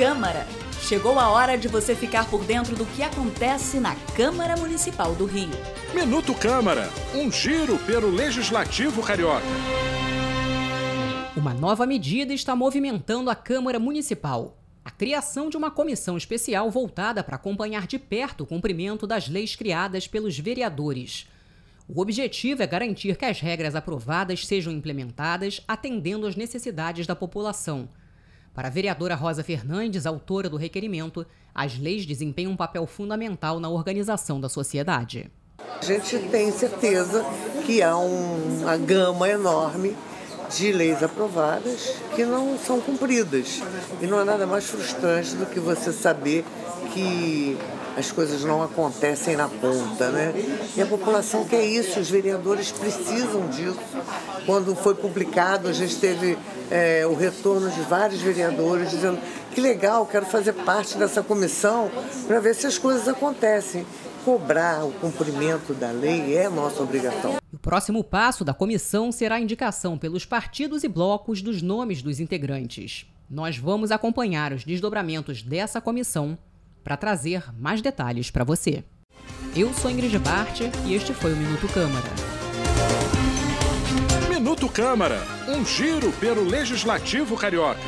Câmara. Chegou a hora de você ficar por dentro do que acontece na Câmara Municipal do Rio. Minuto Câmara, um giro pelo Legislativo Carioca. Uma nova medida está movimentando a Câmara Municipal. A criação de uma comissão especial voltada para acompanhar de perto o cumprimento das leis criadas pelos vereadores. O objetivo é garantir que as regras aprovadas sejam implementadas atendendo às necessidades da população. Para a vereadora Rosa Fernandes, autora do requerimento, as leis desempenham um papel fundamental na organização da sociedade. A gente tem certeza que há um, uma gama enorme de leis aprovadas que não são cumpridas. E não há nada mais frustrante do que você saber que as coisas não acontecem na ponta, né? E a população quer isso, os vereadores precisam disso. Quando foi publicado, a gente teve é, o retorno de vários vereadores dizendo que legal, quero fazer parte dessa comissão para ver se as coisas acontecem. Cobrar o cumprimento da lei é nossa obrigação. O próximo passo da comissão será a indicação pelos partidos e blocos dos nomes dos integrantes. Nós vamos acompanhar os desdobramentos dessa comissão para trazer mais detalhes para você. Eu sou Ingrid Bart e este foi o Minuto Câmara. Minuto Câmara, um giro pelo Legislativo Carioca.